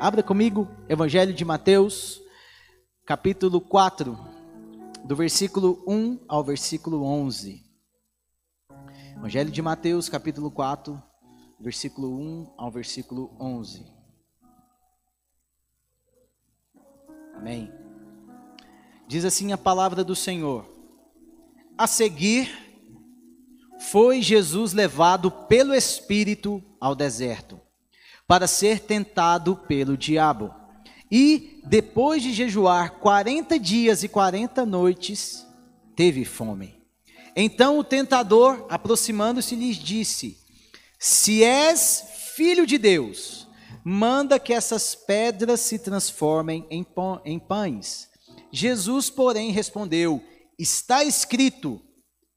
Abra comigo, Evangelho de Mateus, capítulo 4, do versículo 1 ao versículo 11. Evangelho de Mateus, capítulo 4, versículo 1 ao versículo 11. Amém. Diz assim a palavra do Senhor: A seguir, foi Jesus levado pelo Espírito ao deserto para ser tentado pelo diabo. E, depois de jejuar 40 dias e 40 noites, teve fome. Então o tentador, aproximando-se, lhes disse: Se és filho de Deus, manda que essas pedras se transformem em, em pães. Jesus, porém, respondeu: Está escrito: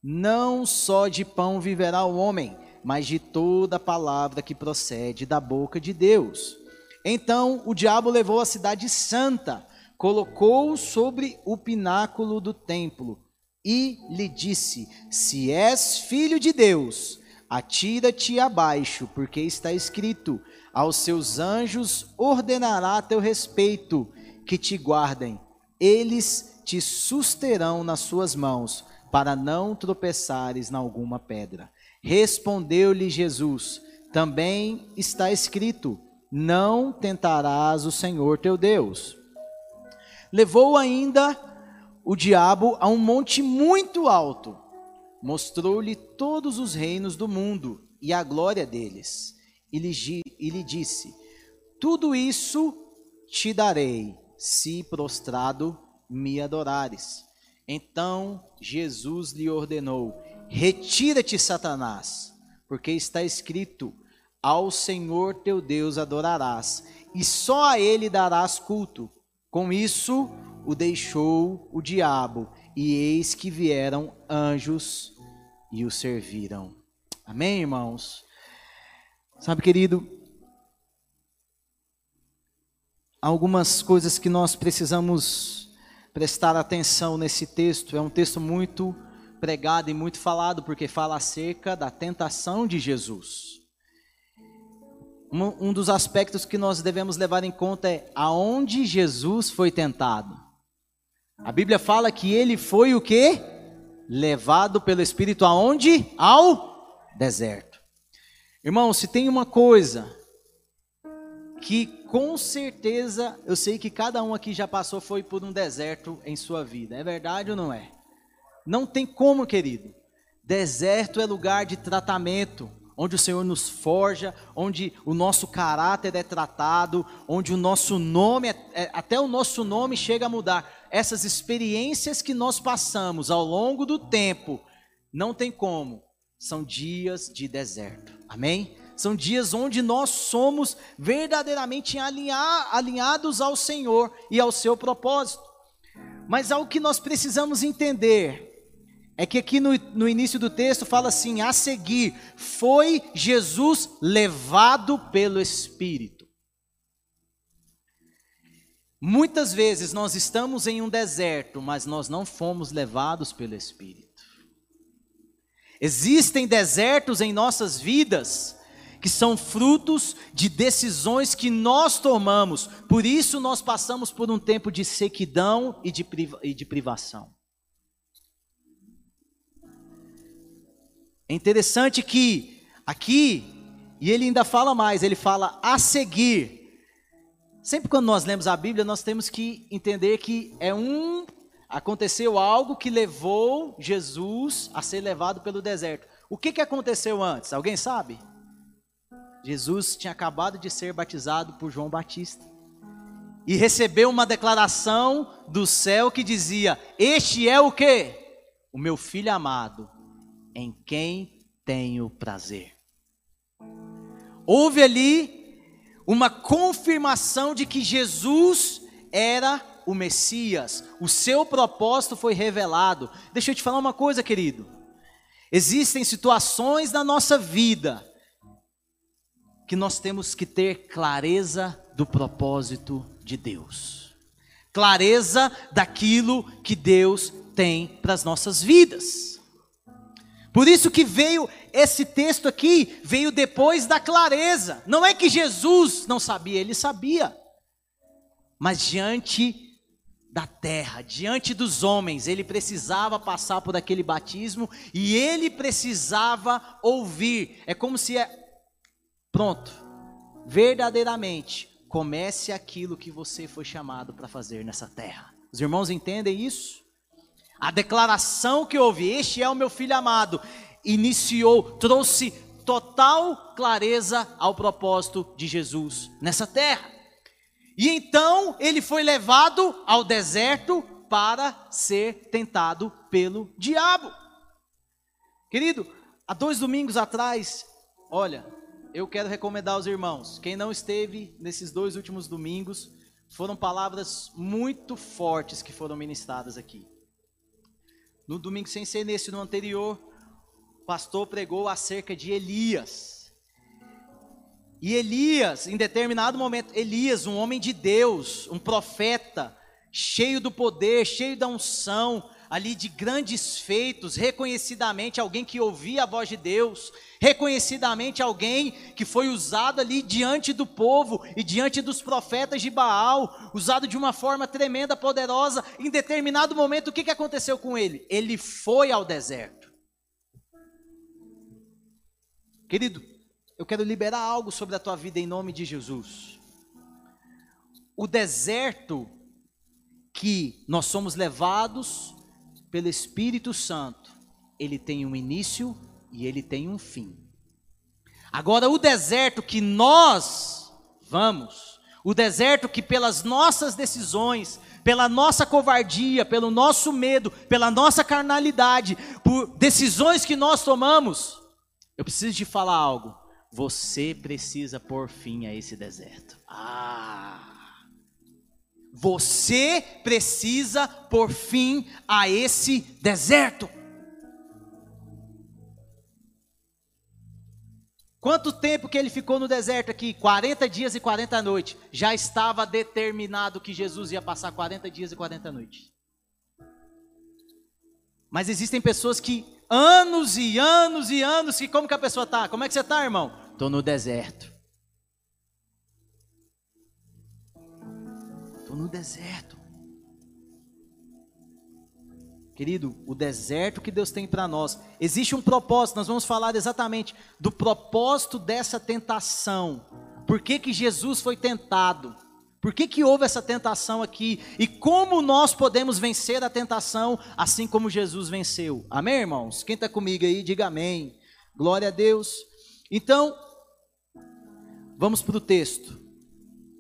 Não só de pão viverá o homem, mas de toda palavra que procede da boca de Deus. Então o diabo levou a cidade santa, colocou-o sobre o pináculo do templo e lhe disse: Se és filho de Deus, atira-te abaixo, porque está escrito: Aos seus anjos ordenará teu respeito que te guardem, eles te susterão nas suas mãos, para não tropeçares na alguma pedra. Respondeu-lhe Jesus: Também está escrito: Não tentarás o Senhor teu Deus. Levou ainda o diabo a um monte muito alto, mostrou-lhe todos os reinos do mundo e a glória deles, e lhe, disse: Tudo isso te darei, se prostrado me adorares. Então Jesus lhe ordenou: Retira-te, Satanás, porque está escrito: Ao Senhor teu Deus adorarás, e só a ele darás culto. Com isso, o deixou o diabo, e eis que vieram anjos e o serviram. Amém, irmãos? Sabe, querido, algumas coisas que nós precisamos prestar atenção nesse texto. É um texto muito pregado e muito falado, porque fala acerca da tentação de Jesus. Um, um dos aspectos que nós devemos levar em conta é aonde Jesus foi tentado. A Bíblia fala que ele foi o que? Levado pelo Espírito aonde? Ao deserto. Irmão, se tem uma coisa que com certeza eu sei que cada um aqui já passou foi por um deserto em sua vida. É verdade ou não é? Não tem como, querido. Deserto é lugar de tratamento, onde o Senhor nos forja, onde o nosso caráter é tratado, onde o nosso nome, é, é, até o nosso nome chega a mudar. Essas experiências que nós passamos ao longo do tempo, não tem como, são dias de deserto. Amém? São dias onde nós somos verdadeiramente alinhados ao Senhor e ao seu propósito. Mas algo que nós precisamos entender é que aqui no, no início do texto fala assim: a seguir, foi Jesus levado pelo Espírito. Muitas vezes nós estamos em um deserto, mas nós não fomos levados pelo Espírito. Existem desertos em nossas vidas que são frutos de decisões que nós tomamos, por isso nós passamos por um tempo de sequidão e de, e de privação. É interessante que aqui, e ele ainda fala mais, ele fala a seguir. Sempre quando nós lemos a Bíblia, nós temos que entender que é um aconteceu algo que levou Jesus a ser levado pelo deserto. O que, que aconteceu antes? Alguém sabe? Jesus tinha acabado de ser batizado por João Batista e recebeu uma declaração do céu que dizia: Este é o que? O meu filho amado, em quem tenho prazer. Houve ali uma confirmação de que Jesus era o Messias, o seu propósito foi revelado. Deixa eu te falar uma coisa, querido. Existem situações na nossa vida que nós temos que ter clareza do propósito de Deus, clareza daquilo que Deus tem para as nossas vidas. Por isso que veio esse texto aqui, veio depois da clareza. Não é que Jesus não sabia, ele sabia. mas diante da terra, diante dos homens, ele precisava passar por aquele batismo e ele precisava ouvir. É como se é pronto, verdadeiramente comece aquilo que você foi chamado para fazer nessa terra. Os irmãos entendem isso? A declaração que houve, este é o meu filho amado, iniciou, trouxe total clareza ao propósito de Jesus nessa terra. E então ele foi levado ao deserto para ser tentado pelo diabo. Querido, há dois domingos atrás, olha, eu quero recomendar aos irmãos, quem não esteve nesses dois últimos domingos, foram palavras muito fortes que foram ministradas aqui. No domingo sem ser nesse, no anterior, o pastor pregou acerca de Elias. E Elias, em determinado momento, Elias, um homem de Deus, um profeta, cheio do poder, cheio da unção, ali de grandes feitos, reconhecidamente alguém que ouvia a voz de Deus, reconhecidamente alguém que foi usado ali diante do povo e diante dos profetas de Baal, usado de uma forma tremenda, poderosa. Em determinado momento, o que, que aconteceu com ele? Ele foi ao deserto. Querido, eu quero liberar algo sobre a tua vida em nome de Jesus. O deserto que nós somos levados pelo Espírito Santo, ele tem um início e ele tem um fim. Agora, o deserto que nós vamos, o deserto que pelas nossas decisões, pela nossa covardia, pelo nosso medo, pela nossa carnalidade, por decisões que nós tomamos, eu preciso te falar algo. Você precisa pôr fim a esse deserto. Ah! Você precisa pôr fim a esse deserto. Quanto tempo que ele ficou no deserto aqui? 40 dias e 40 noites. Já estava determinado que Jesus ia passar 40 dias e 40 noites. Mas existem pessoas que anos e anos e anos que como que a pessoa tá? Como é que você tá, irmão? Tô no deserto. Estou no deserto. Querido, o deserto que Deus tem para nós, existe um propósito, nós vamos falar exatamente do propósito dessa tentação. Por que, que Jesus foi tentado? Por que, que houve essa tentação aqui? E como nós podemos vencer a tentação assim como Jesus venceu? Amém, irmãos? Quem está comigo aí, diga amém. Glória a Deus. Então, vamos para o texto.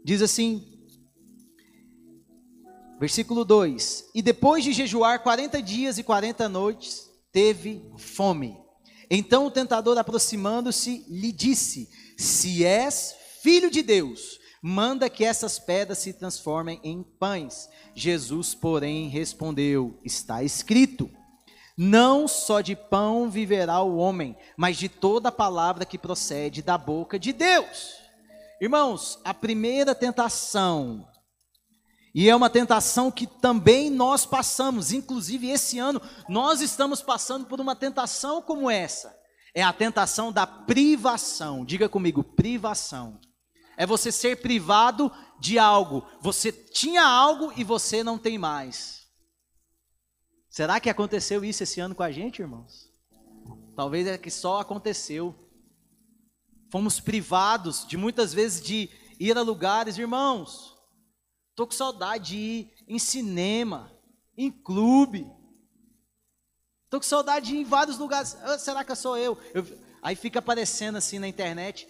Diz assim: Versículo 2: E depois de jejuar 40 dias e 40 noites, teve fome. Então o tentador, aproximando-se, lhe disse: Se és filho de Deus, manda que essas pedras se transformem em pães. Jesus, porém, respondeu: Está escrito: Não só de pão viverá o homem, mas de toda palavra que procede da boca de Deus. Irmãos, a primeira tentação e é uma tentação que também nós passamos, inclusive esse ano, nós estamos passando por uma tentação como essa. É a tentação da privação. Diga comigo, privação. É você ser privado de algo. Você tinha algo e você não tem mais. Será que aconteceu isso esse ano com a gente, irmãos? Talvez é que só aconteceu. Fomos privados de muitas vezes de ir a lugares, irmãos. Tô com saudade de ir em cinema, em clube. Tô com saudade de ir em vários lugares. Ah, será que sou eu? eu? Aí fica aparecendo assim na internet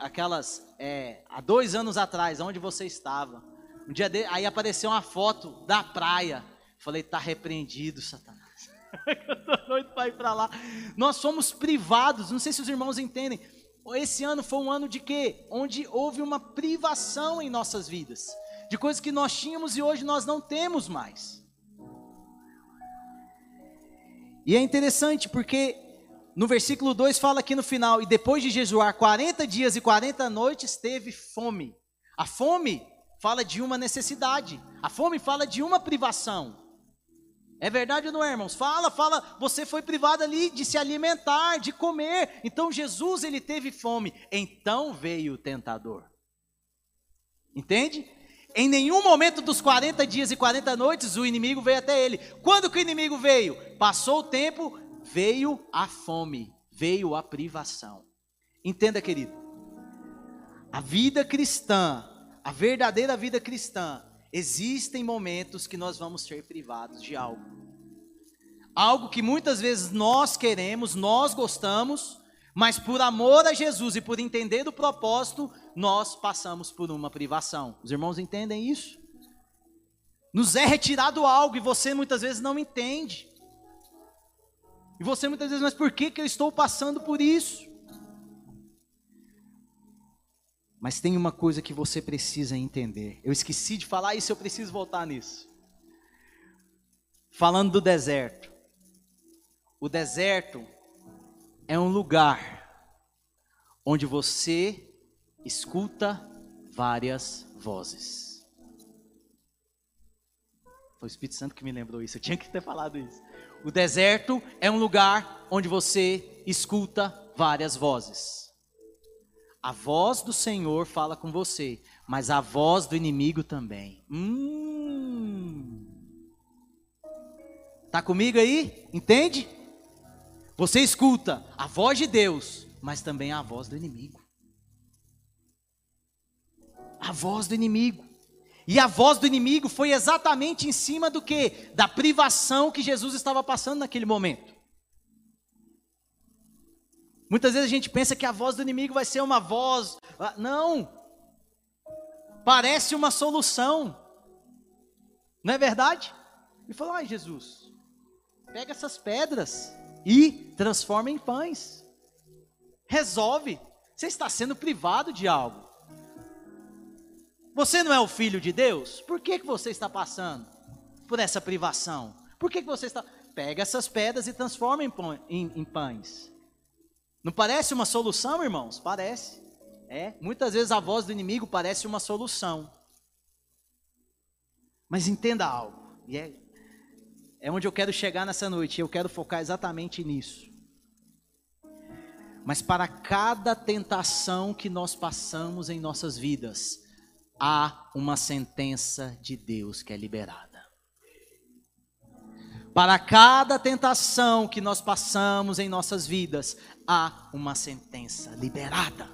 aquelas é, há dois anos atrás, onde você estava. Um dia de, aí apareceu uma foto da praia. Falei, tá repreendido, Satanás. Eu tô doido para ir para lá. Nós somos privados. Não sei se os irmãos entendem. Esse ano foi um ano de quê? Onde houve uma privação em nossas vidas de coisas que nós tínhamos e hoje nós não temos mais. E é interessante porque no versículo 2 fala aqui no final: E depois de jejuar 40 dias e 40 noites, teve fome. A fome fala de uma necessidade, a fome fala de uma privação. É verdade ou não é, irmãos? Fala, fala, você foi privado ali de se alimentar, de comer. Então Jesus ele teve fome. Então veio o tentador. Entende? Em nenhum momento dos 40 dias e 40 noites o inimigo veio até ele. Quando que o inimigo veio? Passou o tempo, veio a fome, veio a privação. Entenda, querido. A vida cristã, a verdadeira vida cristã, existem momentos que nós vamos ser privados de algo. Algo que muitas vezes nós queremos, nós gostamos, mas por amor a Jesus e por entender o propósito, nós passamos por uma privação. Os irmãos entendem isso? Nos é retirado algo e você muitas vezes não entende. E você muitas vezes, mas por que, que eu estou passando por isso? Mas tem uma coisa que você precisa entender. Eu esqueci de falar isso, eu preciso voltar nisso. Falando do deserto. O deserto é um lugar onde você escuta várias vozes. Foi o Espírito Santo que me lembrou isso, eu tinha que ter falado isso. O deserto é um lugar onde você escuta várias vozes. A voz do Senhor fala com você, mas a voz do inimigo também. Hum. Tá comigo aí? Entende? Você escuta a voz de Deus, mas também a voz do inimigo. A voz do inimigo. E a voz do inimigo foi exatamente em cima do que? Da privação que Jesus estava passando naquele momento. Muitas vezes a gente pensa que a voz do inimigo vai ser uma voz. Ah, não! Parece uma solução. Não é verdade? Ele falou: ai, Jesus, pega essas pedras e transforma em pães. Resolve. Você está sendo privado de algo. Você não é o filho de Deus? Por que, que você está passando por essa privação? Por que, que você está. Pega essas pedras e transforma em, em, em pães. Não parece uma solução, irmãos? Parece. É, muitas vezes a voz do inimigo parece uma solução. Mas entenda algo, e é é onde eu quero chegar nessa noite, eu quero focar exatamente nisso. Mas para cada tentação que nós passamos em nossas vidas, há uma sentença de Deus que é liberada. Para cada tentação que nós passamos em nossas vidas, há uma sentença liberada.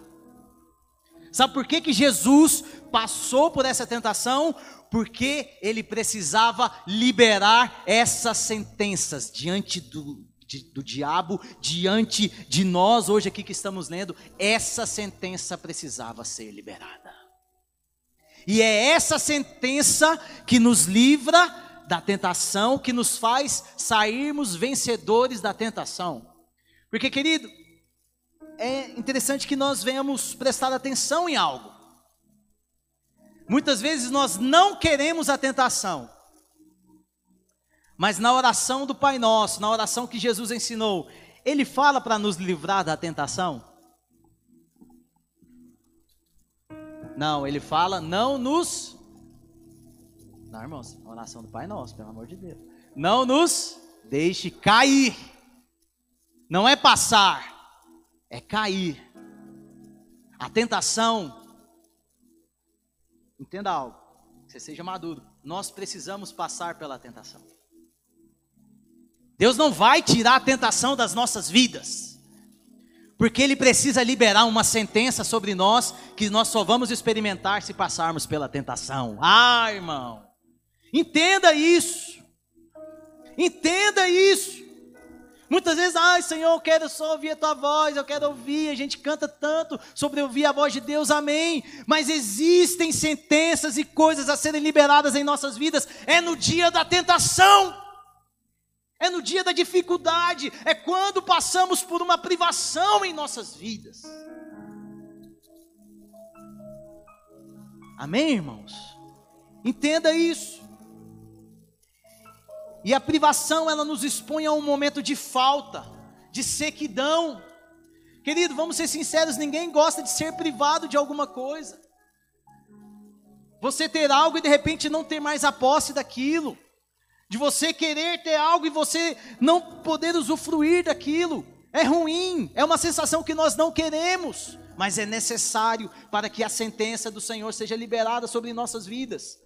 Sabe por que, que Jesus passou por essa tentação? Porque ele precisava liberar essas sentenças diante do, de, do diabo, diante de nós, hoje aqui que estamos lendo, essa sentença precisava ser liberada. E é essa sentença que nos livra da tentação, que nos faz sairmos vencedores da tentação. Porque, querido, é interessante que nós venhamos prestar atenção em algo. Muitas vezes nós não queremos a tentação. Mas na oração do Pai Nosso, na oração que Jesus ensinou, ele fala para nos livrar da tentação? Não, ele fala não nos Não, irmãos, oração do Pai Nosso, pelo amor de Deus. Não nos deixe cair. Não é passar, é cair. A tentação Entenda algo, você seja maduro. Nós precisamos passar pela tentação. Deus não vai tirar a tentação das nossas vidas, porque Ele precisa liberar uma sentença sobre nós que nós só vamos experimentar se passarmos pela tentação. Ah, irmão, entenda isso, entenda isso. Muitas vezes, ai Senhor, eu quero só ouvir a tua voz, eu quero ouvir, a gente canta tanto sobre ouvir a voz de Deus, amém. Mas existem sentenças e coisas a serem liberadas em nossas vidas, é no dia da tentação, é no dia da dificuldade, é quando passamos por uma privação em nossas vidas. Amém, irmãos? Entenda isso. E a privação, ela nos expõe a um momento de falta, de sequidão. Querido, vamos ser sinceros, ninguém gosta de ser privado de alguma coisa. Você ter algo e de repente não ter mais a posse daquilo. De você querer ter algo e você não poder usufruir daquilo. É ruim, é uma sensação que nós não queremos. mas é necessário para que a sentença do Senhor seja liberada sobre nossas vidas.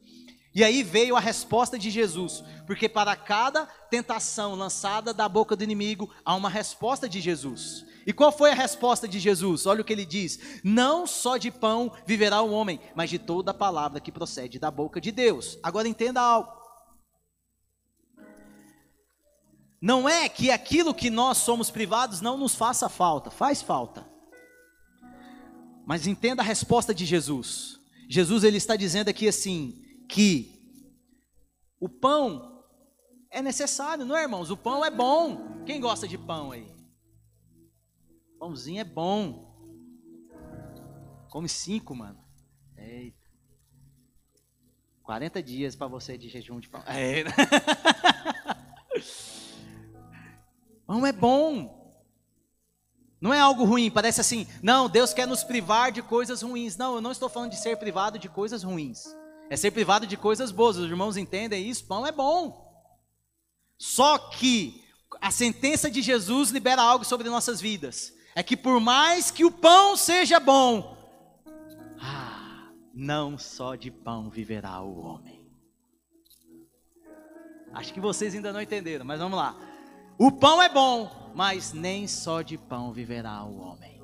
E aí veio a resposta de Jesus, porque para cada tentação lançada da boca do inimigo, há uma resposta de Jesus. E qual foi a resposta de Jesus? Olha o que ele diz: Não só de pão viverá o homem, mas de toda a palavra que procede da boca de Deus. Agora entenda algo. Não é que aquilo que nós somos privados não nos faça falta, faz falta. Mas entenda a resposta de Jesus. Jesus ele está dizendo aqui assim que o pão é necessário, não é, irmãos? O pão é bom. Quem gosta de pão aí? Pãozinho é bom. Come cinco, mano. Eita. 40 dias para você de jejum de pão. É. Pão é bom. Não é algo ruim, parece assim, não, Deus quer nos privar de coisas ruins. Não, eu não estou falando de ser privado de coisas ruins. É ser privado de coisas boas. Os irmãos entendem isso? Pão é bom. Só que a sentença de Jesus libera algo sobre nossas vidas. É que por mais que o pão seja bom, ah, não só de pão viverá o homem. Acho que vocês ainda não entenderam, mas vamos lá. O pão é bom, mas nem só de pão viverá o homem.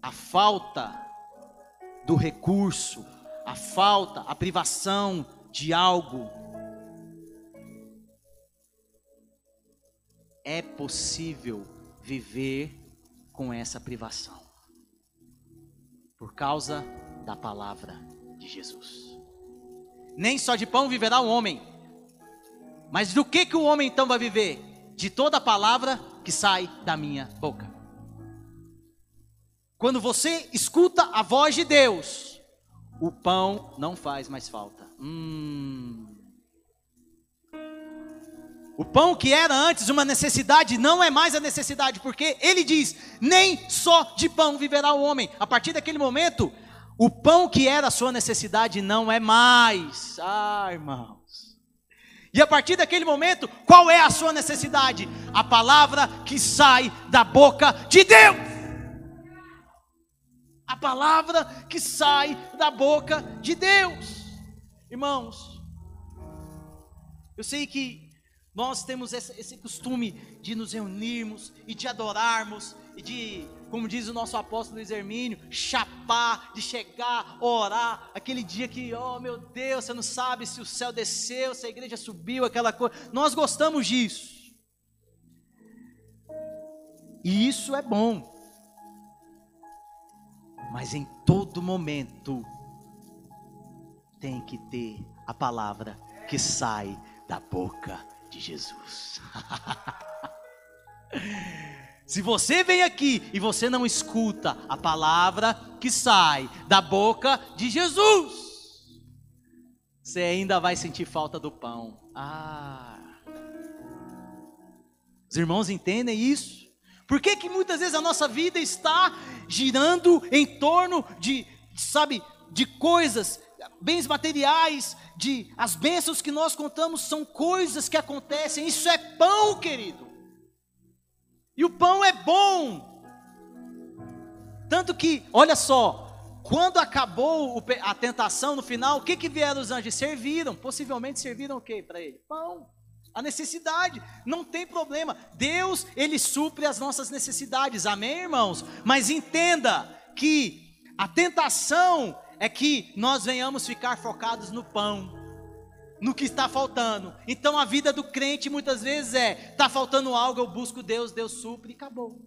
A falta do recurso, a falta, a privação de algo é possível viver com essa privação por causa da palavra de Jesus. Nem só de pão viverá o homem, mas do que, que o homem então vai viver? De toda a palavra que sai da minha boca. Quando você escuta a voz de Deus, o pão não faz mais falta. Hum. O pão que era antes uma necessidade não é mais a necessidade, porque ele diz: nem só de pão viverá o homem. A partir daquele momento, o pão que era a sua necessidade não é mais. Ah, irmão. E a partir daquele momento, qual é a sua necessidade? A palavra que sai da boca de Deus. A palavra que sai da boca de Deus. Irmãos, eu sei que nós temos esse, costume de nos reunirmos e de adorarmos e de como diz o nosso apóstolo Luiz Hermínio, chapar, de chegar, orar, aquele dia que, oh meu Deus, você não sabe se o céu desceu, se a igreja subiu, aquela coisa. Nós gostamos disso. E isso é bom. Mas em todo momento tem que ter a palavra que sai da boca de Jesus. Se você vem aqui e você não escuta a palavra que sai da boca de Jesus, você ainda vai sentir falta do pão. Ah. Os irmãos entendem isso? Por que, que muitas vezes a nossa vida está girando em torno de, sabe, de coisas, bens materiais, de as bênçãos que nós contamos são coisas que acontecem. Isso é pão, querido. E o pão é bom. Tanto que, olha só, quando acabou a tentação no final, o que que vieram os anjos? Serviram, possivelmente serviram o que para ele? Pão. A necessidade, não tem problema. Deus, ele supre as nossas necessidades. Amém, irmãos? Mas entenda que a tentação é que nós venhamos ficar focados no pão no que está faltando. Então a vida do crente muitas vezes é: está faltando algo, eu busco Deus, Deus supre e acabou.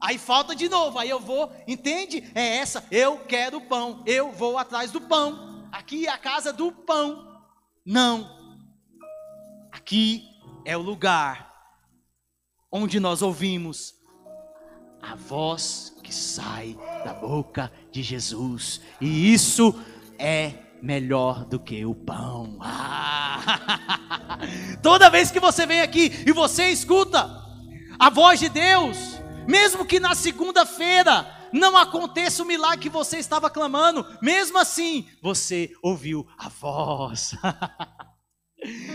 Aí falta de novo, aí eu vou, entende? É essa, eu quero pão, eu vou atrás do pão. Aqui é a casa do pão. Não. Aqui é o lugar onde nós ouvimos a voz que sai da boca de Jesus. E isso é melhor do que o pão. Ah! Toda vez que você vem aqui e você escuta a voz de Deus, mesmo que na segunda-feira não aconteça o milagre que você estava clamando, mesmo assim você ouviu a voz.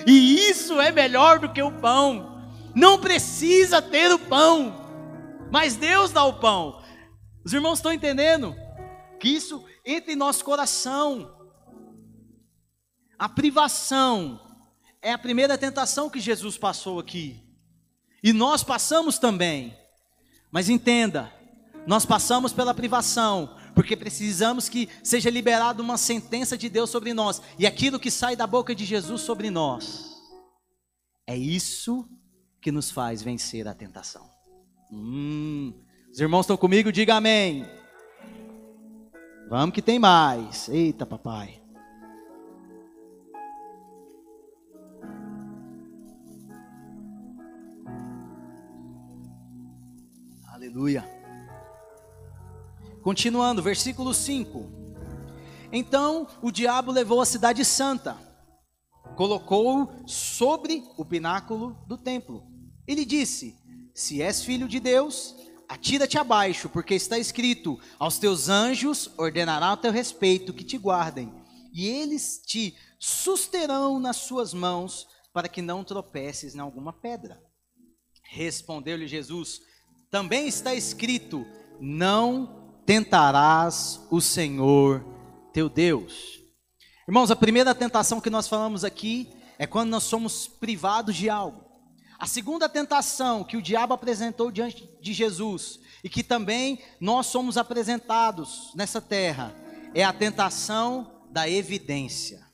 e isso é melhor do que o pão. Não precisa ter o pão. mas Deus dá o pão. Os irmãos estão entendendo? Que isso entre em nosso coração. A privação é a primeira tentação que Jesus passou aqui. E nós passamos também. Mas entenda, nós passamos pela privação, porque precisamos que seja liberada uma sentença de Deus sobre nós, e aquilo que sai da boca de Jesus sobre nós. É isso que nos faz vencer a tentação. Hum, os irmãos estão comigo? Diga amém. Vamos que tem mais. Eita, papai. Aleluia. Continuando, versículo 5. Então o diabo levou a cidade santa, colocou-o sobre o pináculo do templo. Ele disse: Se és filho de Deus, atira-te abaixo, porque está escrito: Aos teus anjos ordenará a teu respeito que te guardem, e eles te susterão nas suas mãos, para que não tropeces em alguma pedra. Respondeu-lhe Jesus: Também está escrito: Não tentarás o Senhor teu Deus. Irmãos, a primeira tentação que nós falamos aqui é quando nós somos privados de algo. A segunda tentação que o diabo apresentou diante de Jesus e que também nós somos apresentados nessa terra é a tentação da evidência.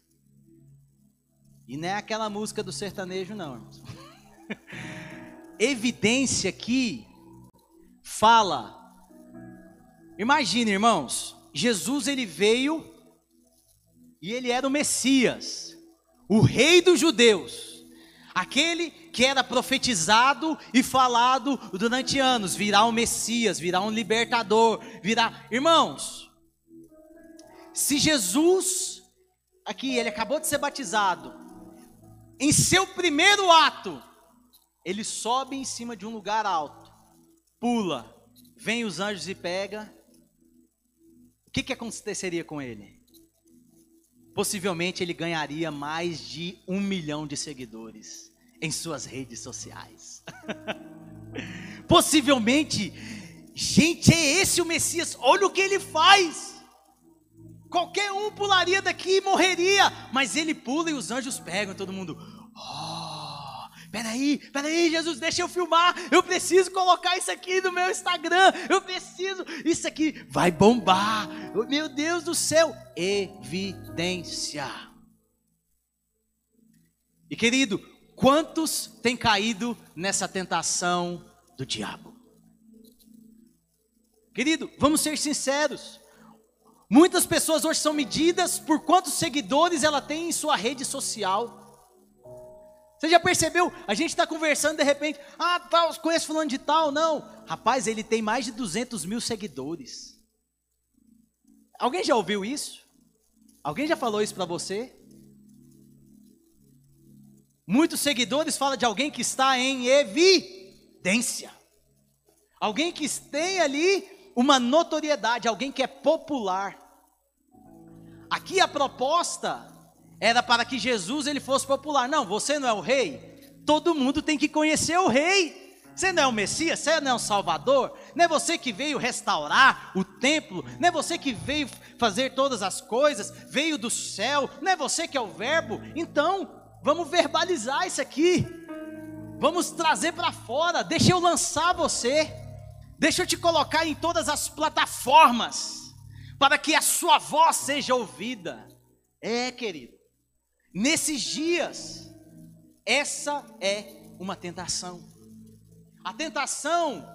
E não é aquela música do sertanejo, não, irmãos. evidência aqui fala. Imagine, irmãos, Jesus ele veio e ele era o Messias, o rei dos judeus aquele que era profetizado e falado durante anos, virá um Messias, virá um libertador, virá. Irmãos, se Jesus, aqui, ele acabou de ser batizado, em seu primeiro ato, ele sobe em cima de um lugar alto, pula, vem os anjos e pega, que, que aconteceria com ele? possivelmente ele ganharia mais de um milhão de seguidores em suas redes sociais. possivelmente, gente, é esse o Messias, olha o que ele faz. Qualquer um pularia daqui e morreria, mas ele pula e os anjos pegam, todo mundo, oh, Peraí, peraí, Jesus, deixa eu filmar. Eu preciso colocar isso aqui no meu Instagram. Eu preciso, isso aqui vai bombar. Meu Deus do céu, evidência. E querido, quantos têm caído nessa tentação do diabo? Querido, vamos ser sinceros. Muitas pessoas hoje são medidas por quantos seguidores ela tem em sua rede social. Você já percebeu? A gente está conversando de repente, ah, tal, conheço fulano de tal, não. Rapaz, ele tem mais de 200 mil seguidores. Alguém já ouviu isso? Alguém já falou isso para você? Muitos seguidores falam de alguém que está em evidência. Alguém que tem ali uma notoriedade, alguém que é popular. Aqui a proposta era para que Jesus ele fosse popular. Não, você não é o rei. Todo mundo tem que conhecer o rei. Você não é o Messias, você não é o Salvador, não é você que veio restaurar o templo, não é você que veio fazer todas as coisas, veio do céu, não é você que é o Verbo. Então, vamos verbalizar isso aqui, vamos trazer para fora. Deixa eu lançar você, deixa eu te colocar em todas as plataformas, para que a sua voz seja ouvida. É, querido, Nesses dias, essa é uma tentação. A tentação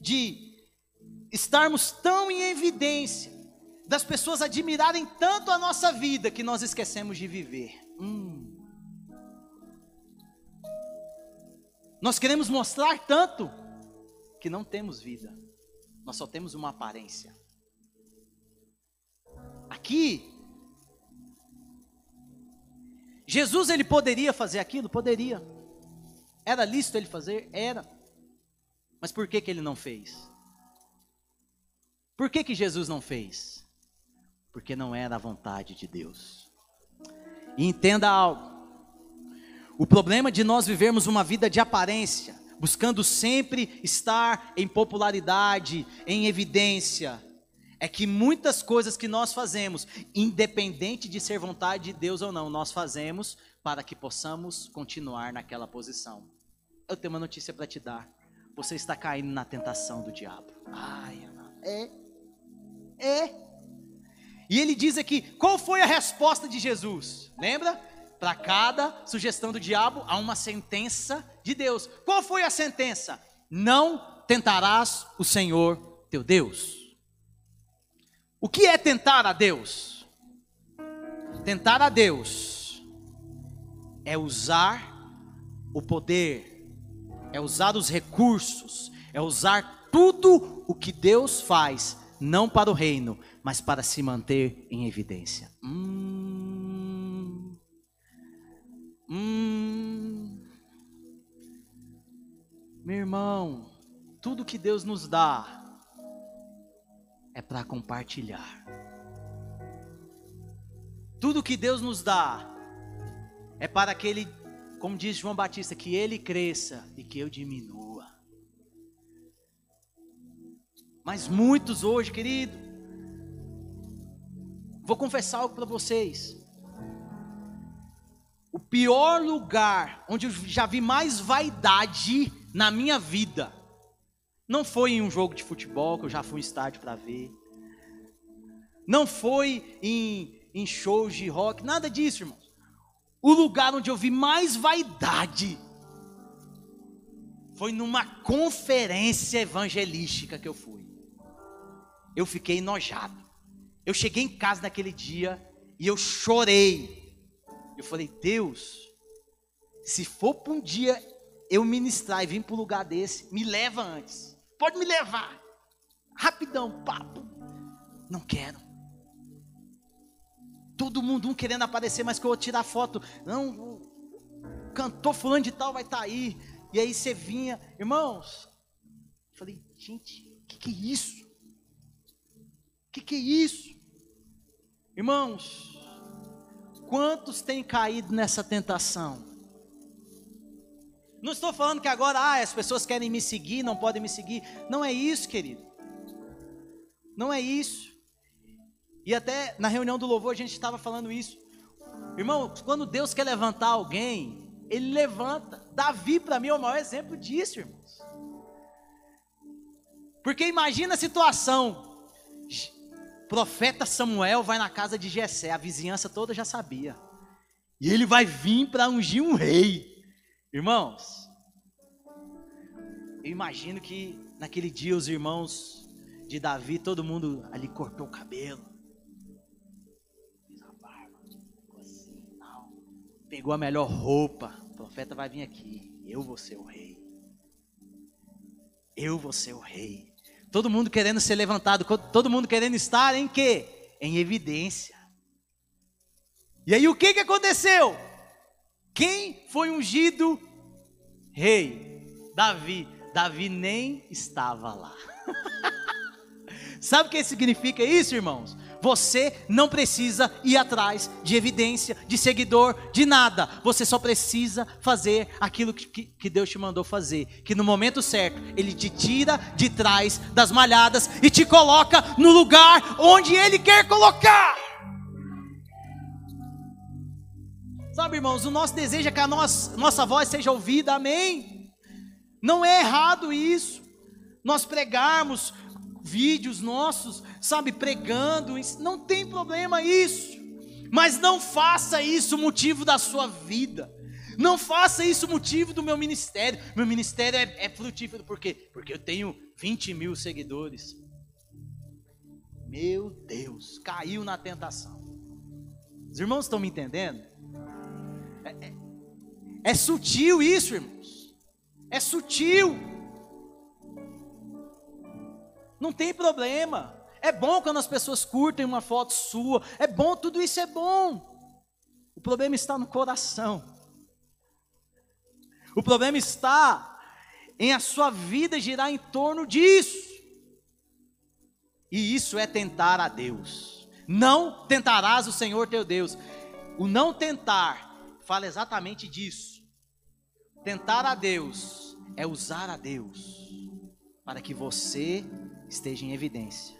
de estarmos tão em evidência, das pessoas admirarem tanto a nossa vida que nós esquecemos de viver. Hum. Nós queremos mostrar tanto que não temos vida, nós só temos uma aparência. Aqui, Jesus ele poderia fazer aquilo? Poderia. Era lícito ele fazer? Era. Mas por que, que ele não fez? Por que, que Jesus não fez? Porque não era a vontade de Deus. E entenda algo. O problema de nós vivermos uma vida de aparência, buscando sempre estar em popularidade, em evidência, é que muitas coisas que nós fazemos, independente de ser vontade de Deus ou não, nós fazemos para que possamos continuar naquela posição. Eu tenho uma notícia para te dar. Você está caindo na tentação do diabo. Ai, é. É. E ele diz aqui: qual foi a resposta de Jesus? Lembra? Para cada sugestão do diabo, há uma sentença de Deus. Qual foi a sentença? Não tentarás o Senhor teu Deus. O que é tentar a Deus? Tentar a Deus é usar o poder, é usar os recursos, é usar tudo o que Deus faz, não para o reino, mas para se manter em evidência. Hum, hum, meu irmão, tudo que Deus nos dá, é para compartilhar. Tudo que Deus nos dá é para que Ele, como diz João Batista, que Ele cresça e que eu diminua. Mas muitos hoje, querido, vou confessar algo para vocês. O pior lugar onde eu já vi mais vaidade na minha vida não foi em um jogo de futebol, que eu já fui em estádio para ver. Não foi em, em shows de rock, nada disso, irmãos. O lugar onde eu vi mais vaidade foi numa conferência evangelística que eu fui. Eu fiquei enojado. Eu cheguei em casa naquele dia e eu chorei. Eu falei, Deus, se for para um dia eu ministrar e vir para um lugar desse, me leva antes. Pode me levar. Rapidão, papo. Não quero. Todo mundo um querendo aparecer, mas que eu vou tirar foto. Não, cantor fulano de tal vai estar tá aí. E aí você vinha, irmãos. Falei, gente, o que, que é isso? O que, que é isso? Irmãos, quantos têm caído nessa tentação? Não estou falando que agora ah, as pessoas querem me seguir, não podem me seguir. Não é isso, querido. Não é isso. E até na reunião do louvor a gente estava falando isso. Irmão, quando Deus quer levantar alguém, Ele levanta. Davi, para mim, é o maior exemplo disso, irmãos. Porque imagina a situação. Profeta Samuel vai na casa de Jessé, a vizinhança toda já sabia. E ele vai vir para ungir um rei. Irmãos, eu imagino que naquele dia os irmãos de Davi, todo mundo ali cortou o cabelo, fez a barba, ficou assim, não. pegou a melhor roupa. O profeta vai vir aqui, eu vou ser o rei. Eu vou ser o rei. Todo mundo querendo ser levantado, todo mundo querendo estar em quê? Em evidência. E aí o que, que aconteceu? Quem foi ungido rei? Davi. Davi nem estava lá. Sabe o que significa isso, irmãos? Você não precisa ir atrás de evidência, de seguidor, de nada. Você só precisa fazer aquilo que, que, Deus te mandou fazer. Que no momento certo, Ele te tira de trás das malhadas e te coloca no lugar onde Ele quer colocar. Sabe, irmãos, o nosso desejo é que a nossa, nossa voz seja ouvida, amém? Não é errado isso. Nós pregarmos vídeos nossos, sabe, pregando, não tem problema isso. Mas não faça isso motivo da sua vida. Não faça isso motivo do meu ministério. Meu ministério é, é frutífero, por quê? Porque eu tenho 20 mil seguidores. Meu Deus, caiu na tentação. Os irmãos estão me entendendo? É, é, sutil isso, irmãos. É sutil. Não tem problema. É bom quando as pessoas curtem uma foto sua. É bom, tudo isso é bom. O problema está no coração. O problema está em a sua vida girar em torno disso. E isso é tentar a Deus. Não tentarás o Senhor teu Deus. O não tentar fala exatamente disso. Tentar a Deus é usar a Deus para que você esteja em evidência.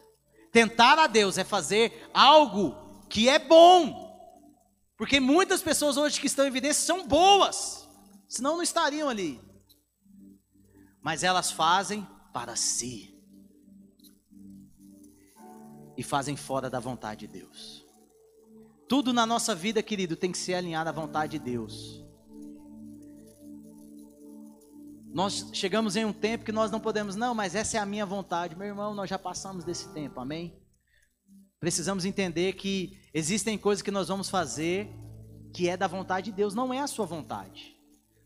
Tentar a Deus é fazer algo que é bom. Porque muitas pessoas hoje que estão em evidência são boas, senão não estariam ali. Mas elas fazem para si. E fazem fora da vontade de Deus. Tudo na nossa vida, querido, tem que ser alinhado à vontade de Deus. Nós chegamos em um tempo que nós não podemos, não, mas essa é a minha vontade. Meu irmão, nós já passamos desse tempo, amém? Precisamos entender que existem coisas que nós vamos fazer que é da vontade de Deus, não é a sua vontade.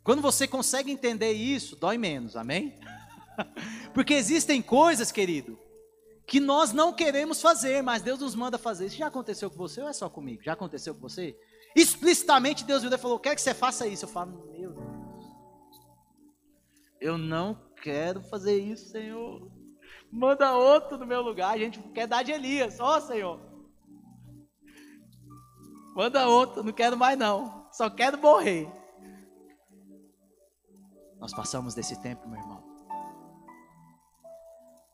Quando você consegue entender isso, dói menos, amém? Porque existem coisas, querido, que nós não queremos fazer, mas Deus nos manda fazer. Isso já aconteceu com você ou é só comigo? Já aconteceu com você? Explicitamente Deus me falou: quer que você faça isso? Eu falo, meu Deus. Eu não quero fazer isso, Senhor. Manda outro no meu lugar. A gente quer dar de Elias. Ó, oh, Senhor. Manda outro. Não quero mais, não. Só quero morrer. Nós passamos desse tempo, meu irmão.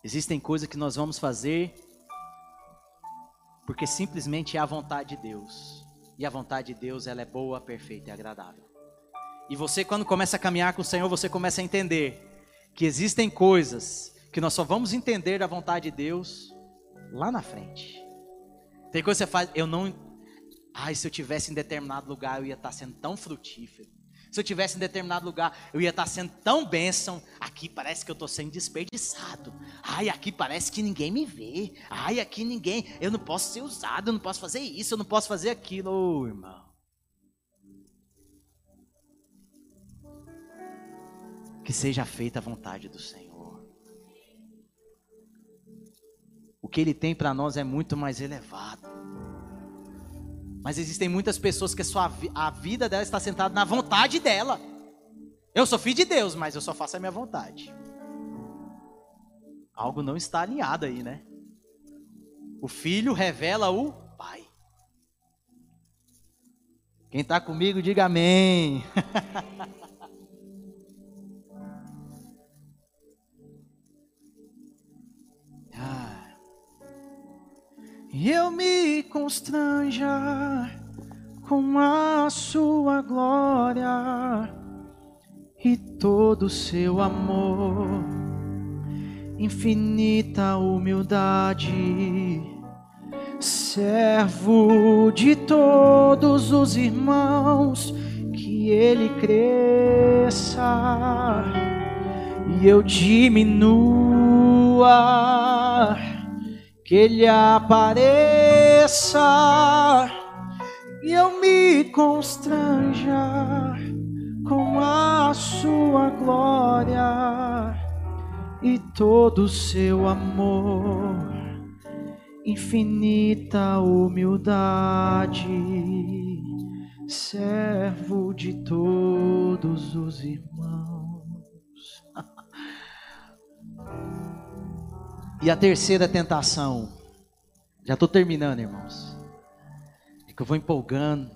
Existem coisas que nós vamos fazer porque simplesmente é a vontade de Deus. E a vontade de Deus, ela é boa, perfeita e agradável. E você, quando começa a caminhar com o Senhor, você começa a entender que existem coisas que nós só vamos entender a vontade de Deus lá na frente. Tem coisa que você faz, eu não. Ai, se eu tivesse em determinado lugar, eu ia estar sendo tão frutífero. Se eu tivesse em determinado lugar, eu ia estar sendo tão bênção. Aqui parece que eu estou sendo desperdiçado. Ai, aqui parece que ninguém me vê. Ai, aqui ninguém. Eu não posso ser usado, eu não posso fazer isso, eu não posso fazer aquilo, oh, irmão. que seja feita a vontade do Senhor. O que Ele tem para nós é muito mais elevado. Mas existem muitas pessoas que a, sua, a vida dela está sentada na vontade dela. Eu sou filho de Deus, mas eu só faço a minha vontade. Algo não está alinhado aí, né? O filho revela o pai. Quem está comigo, diga amém. eu me constranja com a sua glória e todo o seu amor, infinita humildade, servo de todos os irmãos, que ele cresça e eu diminua que ele apareça e eu me constranja com a sua glória e todo o seu amor, infinita humildade, servo de todos os irmãos. E a terceira tentação. Já estou terminando, irmãos. É que eu vou empolgando.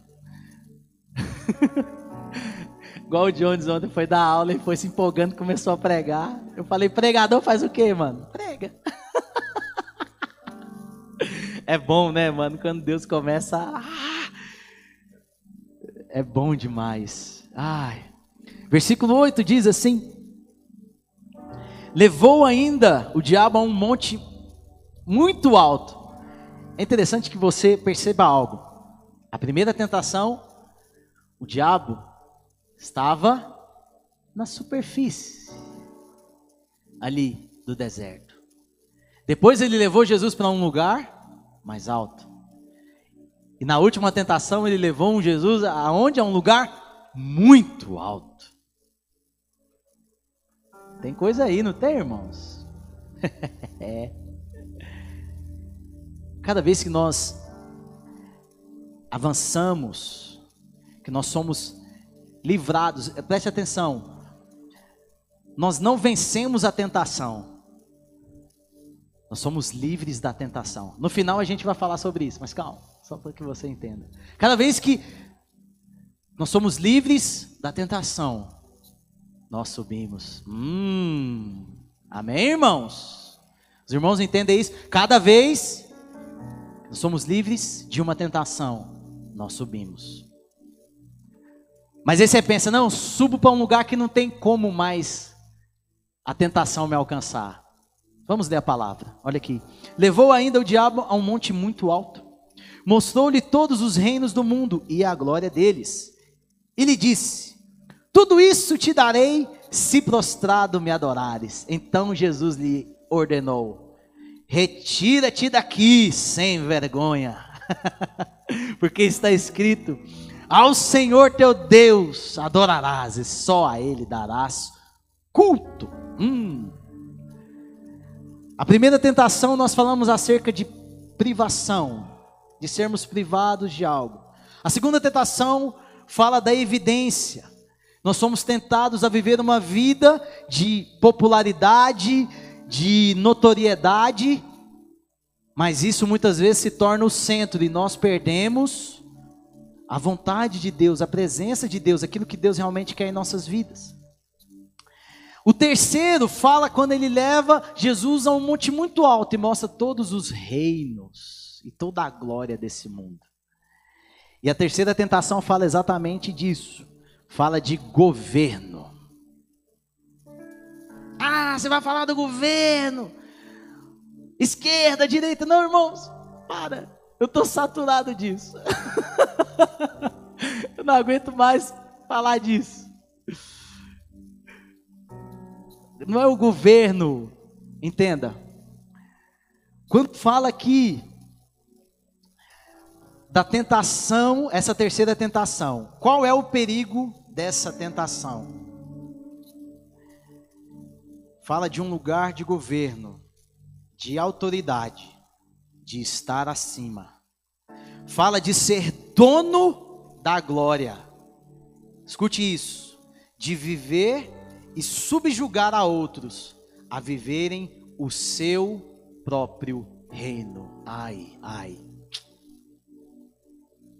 Igual o Jones ontem foi dar aula e foi se empolgando, começou a pregar. Eu falei, pregador faz o quê, mano? Prega. é bom, né, mano? Quando Deus começa a... É bom demais. Ai. Versículo 8 diz assim: levou ainda o diabo a um monte muito alto. É interessante que você perceba algo. A primeira tentação, o diabo estava na superfície ali do deserto. Depois ele levou Jesus para um lugar mais alto. E na última tentação ele levou um Jesus aonde? A um lugar muito alto. Tem coisa aí, não tem, irmãos? é. Cada vez que nós avançamos, que nós somos livrados, preste atenção, nós não vencemos a tentação, nós somos livres da tentação. No final a gente vai falar sobre isso, mas calma, só para que você entenda. Cada vez que nós somos livres da tentação, nós subimos. Hum, amém, irmãos? Os irmãos entendem isso? Cada vez nós somos livres de uma tentação, nós subimos. Mas aí você pensa, não, subo para um lugar que não tem como mais a tentação me alcançar. Vamos ler a palavra, olha aqui. Levou ainda o diabo a um monte muito alto, mostrou-lhe todos os reinos do mundo e a glória deles, e lhe disse: Tudo isso te darei se prostrado me adorares. Então Jesus lhe ordenou: Retira-te daqui, sem vergonha, porque está escrito: ao Senhor teu Deus adorarás e só a Ele darás culto. Hum. A primeira tentação nós falamos acerca de privação, de sermos privados de algo. A segunda tentação fala da evidência. Nós somos tentados a viver uma vida de popularidade, de notoriedade, mas isso muitas vezes se torna o centro e nós perdemos a vontade de Deus, a presença de Deus, aquilo que Deus realmente quer em nossas vidas. O terceiro fala quando ele leva Jesus a um monte muito alto e mostra todos os reinos e toda a glória desse mundo. E a terceira tentação fala exatamente disso. Fala de governo. Ah, você vai falar do governo. Esquerda, direita, não, irmãos. Para. Eu estou saturado disso. Eu não aguento mais falar disso. Não é o governo, entenda. Quando fala aqui da tentação, essa terceira tentação, qual é o perigo dessa tentação? Fala de um lugar de governo, de autoridade, de estar acima fala de ser dono da glória. Escute isso: de viver e subjugar a outros, a viverem o seu próprio reino. Ai, ai.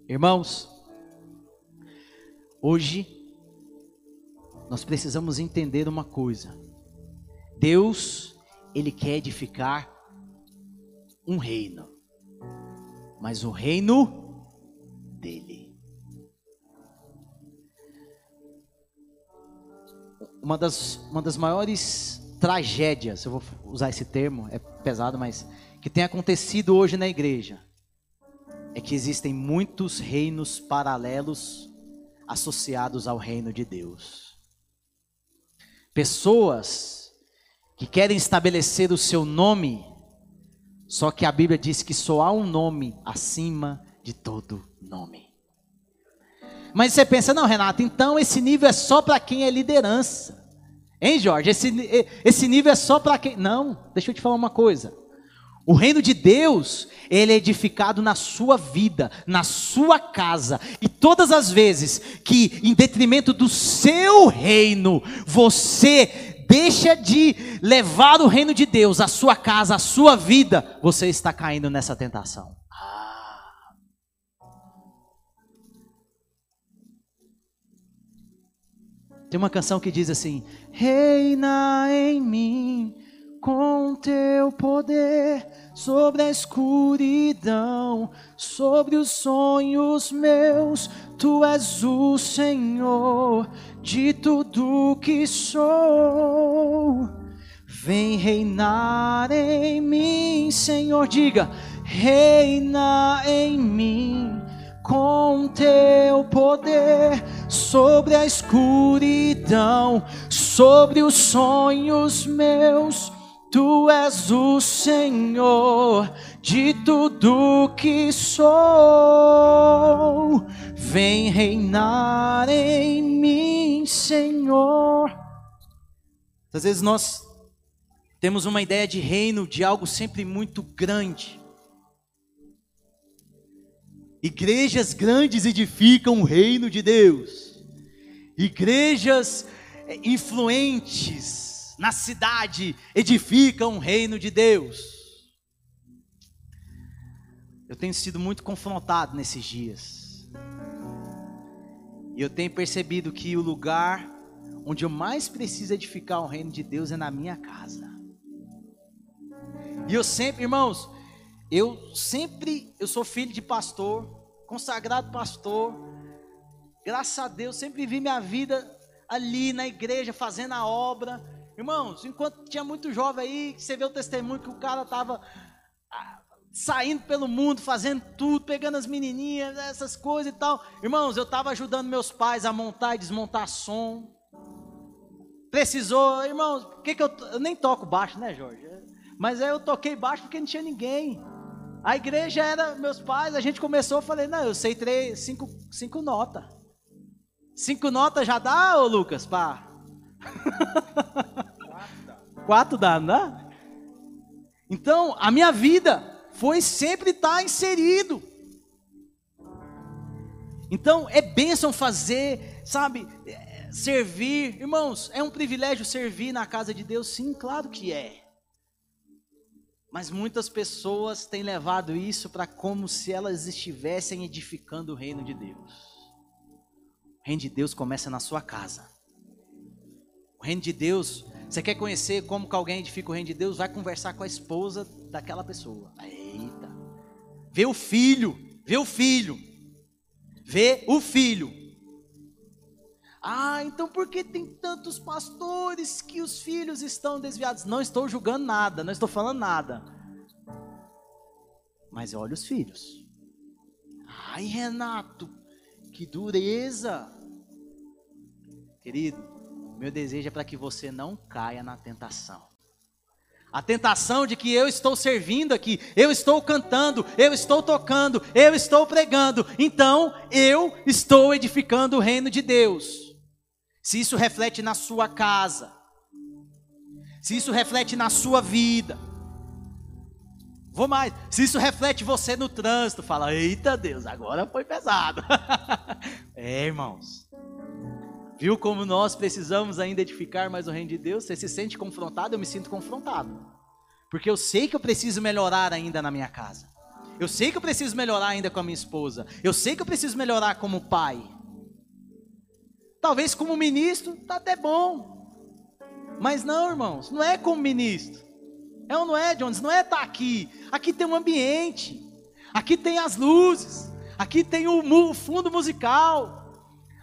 Irmãos, hoje nós precisamos entender uma coisa. Deus, ele quer edificar um reino mas o reino dele. Uma das, uma das maiores tragédias, eu vou usar esse termo, é pesado, mas que tem acontecido hoje na igreja é que existem muitos reinos paralelos associados ao reino de Deus. Pessoas que querem estabelecer o seu nome só que a Bíblia diz que só há um nome acima de todo nome. Mas você pensa, não, Renato, então esse nível é só para quem é liderança. Hein, Jorge? Esse, esse nível é só para quem. Não, deixa eu te falar uma coisa. O reino de Deus, ele é edificado na sua vida, na sua casa. E todas as vezes que, em detrimento do seu reino, você deixa de levar o reino de Deus, a sua casa, a sua vida, você está caindo nessa tentação. Ah. Tem uma canção que diz assim: Reina em mim com teu poder sobre a escuridão, sobre os sonhos meus, tu és o Senhor de tudo que sou. Vem reinar em mim, Senhor, diga, reina em mim com teu poder sobre a escuridão, sobre os sonhos meus. Tu és o Senhor de tudo que sou. Vem reinar em mim, Senhor. Às vezes nós temos uma ideia de reino, de algo sempre muito grande. Igrejas grandes edificam o reino de Deus. Igrejas influentes na cidade edificam o reino de Deus. Eu tenho sido muito confrontado nesses dias. E eu tenho percebido que o lugar onde eu mais preciso edificar o reino de Deus é na minha casa. E eu sempre, irmãos, eu sempre, eu sou filho de pastor, consagrado pastor. Graças a Deus, sempre vi minha vida ali na igreja, fazendo a obra. Irmãos, enquanto tinha muito jovem aí, você vê o testemunho que o cara estava ah, saindo pelo mundo, fazendo tudo, pegando as menininhas, essas coisas e tal. Irmãos, eu estava ajudando meus pais a montar e desmontar som. Precisou, irmãos, que que eu, eu nem toco baixo, né, Jorge? Mas aí eu toquei baixo porque não tinha ninguém. A igreja era meus pais, a gente começou, eu falei, não, eu sei três, cinco, cinco notas. Cinco notas já dá, ô Lucas, pá? Quatro dá, não dá? Então, a minha vida foi sempre estar tá inserido. Então, é bênção fazer, sabe, é, servir. Irmãos, é um privilégio servir na casa de Deus? Sim, claro que é. Mas muitas pessoas têm levado isso para como se elas estivessem edificando o reino de Deus. O reino de Deus começa na sua casa. O reino de Deus, você quer conhecer como que alguém edifica o reino de Deus? Vai conversar com a esposa daquela pessoa. Eita. Vê o filho, vê o filho. Vê o filho. Ah, então por que tem tantos pastores que os filhos estão desviados? Não estou julgando nada, não estou falando nada. Mas olha os filhos. Ai, Renato, que dureza. Querido, meu desejo é para que você não caia na tentação. A tentação de que eu estou servindo aqui, eu estou cantando, eu estou tocando, eu estou pregando, então eu estou edificando o reino de Deus se isso reflete na sua casa, se isso reflete na sua vida, vou mais, se isso reflete você no trânsito, fala: Eita Deus, agora foi pesado. é, irmãos, viu como nós precisamos ainda edificar mais o reino de Deus? Você se sente confrontado? Eu me sinto confrontado, porque eu sei que eu preciso melhorar ainda na minha casa. Eu sei que eu preciso melhorar ainda com a minha esposa. Eu sei que eu preciso melhorar como pai. Talvez como ministro, está até bom. Mas não, irmãos, não é como ministro. É ou não é, Jones? Não é estar tá aqui. Aqui tem um ambiente. Aqui tem as luzes. Aqui tem o fundo musical.